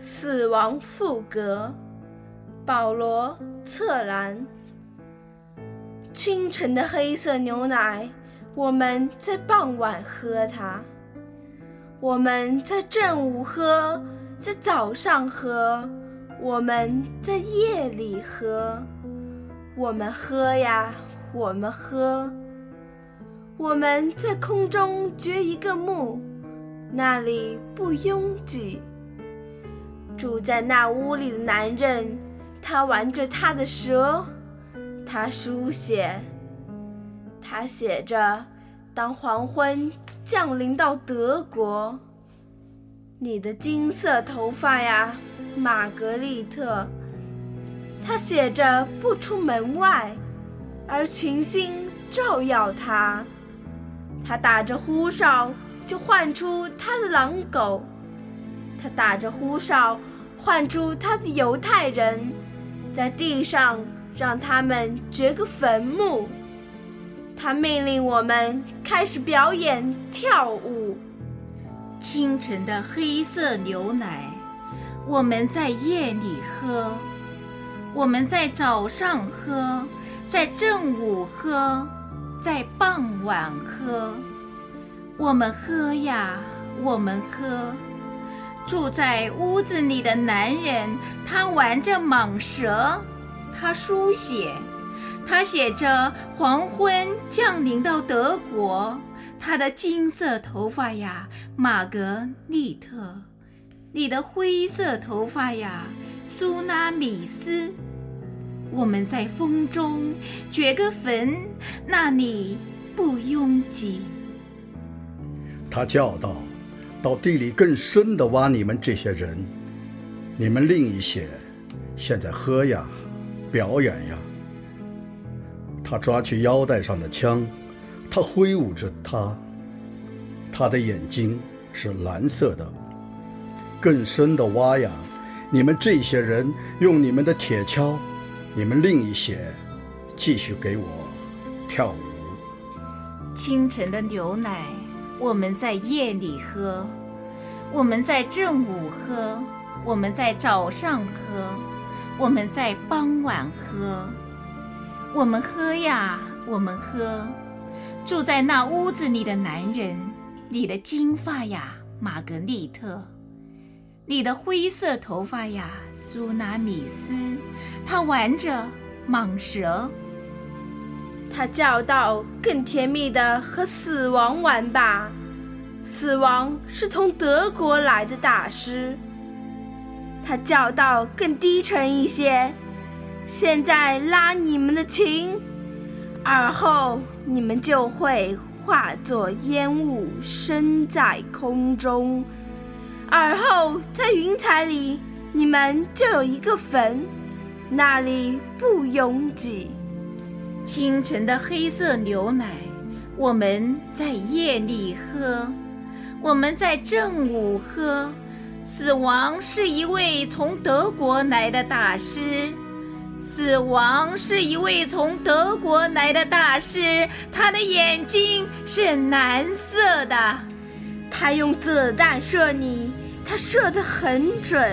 死亡赋格，保罗·策兰。清晨的黑色牛奶，我们在傍晚喝它；我们在正午喝，在早上喝，我们在夜里喝。我们喝呀，我们喝。我们在空中掘一个墓，那里不拥挤。住在那屋里的男人，他玩着他的蛇，他书写，他写着：“当黄昏降临到德国，你的金色头发呀，玛格丽特。”他写着：“不出门外，而群星照耀他。”他打着呼哨，就唤出他的狼狗。他打着呼哨，唤出他的犹太人，在地上让他们掘个坟墓。他命令我们开始表演跳舞。清晨的黑色牛奶，我们在夜里喝；我们在早上喝，在正午喝，在傍晚喝。我们喝呀，我们喝。住在屋子里的男人，他玩着蟒蛇，他书写，他写着黄昏降临到德国。他的金色头发呀，玛格丽特，你的灰色头发呀，苏拉米斯。我们在风中掘个坟，那里不拥挤。他叫道。到地里更深的挖你们这些人，你们另一些，现在喝呀，表演呀。他抓去腰带上的枪，他挥舞着它，他的眼睛是蓝色的。更深的挖呀，你们这些人用你们的铁锹，你们另一些，继续给我跳舞。清晨的牛奶。我们在夜里喝，我们在正午喝，我们在早上喝，我们在傍晚喝。我们喝呀，我们喝。住在那屋子里的男人，你的金发呀，玛格丽特；你的灰色头发呀，苏拉米斯。他玩着蟒蛇。他叫道：“更甜蜜的和死亡玩吧，死亡是从德国来的大师。”他叫道：“更低沉一些，现在拉你们的琴，而后你们就会化作烟雾升在空中，而后在云彩里，你们就有一个坟，那里不拥挤。”清晨的黑色牛奶，我们在夜里喝；我们在正午喝。死亡是一位从德国来的大师，死亡是一位从德国来的大师。他的眼睛是蓝色的，他用子弹射你，他射得很准。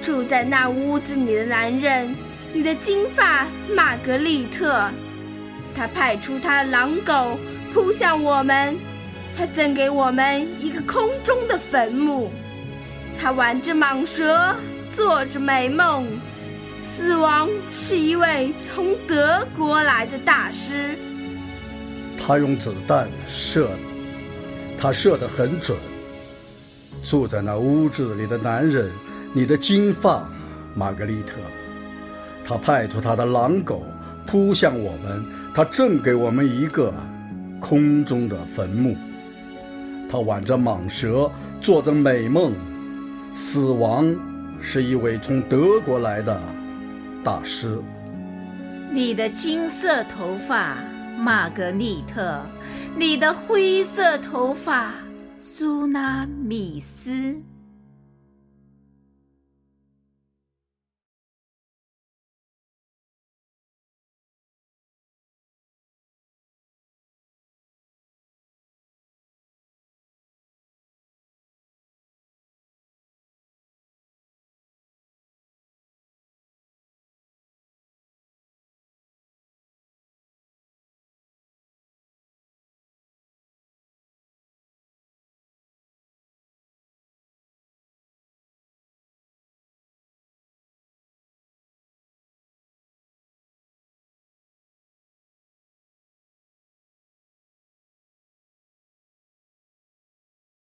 住在那屋子里的男人。你的金发，玛格丽特，他派出他的狼狗扑向我们，他赠给我们一个空中的坟墓。他玩着蟒蛇，做着美梦。死亡是一位从德国来的大师。他用子弹射，他射得很准。住在那屋子里的男人，你的金发，玛格丽特。他派出他的狼狗扑向我们，他赠给我们一个空中的坟墓。他挽着蟒蛇，做着美梦。死亡是一位从德国来的大师。你的金色头发，玛格丽特；你的灰色头发，苏拉米斯。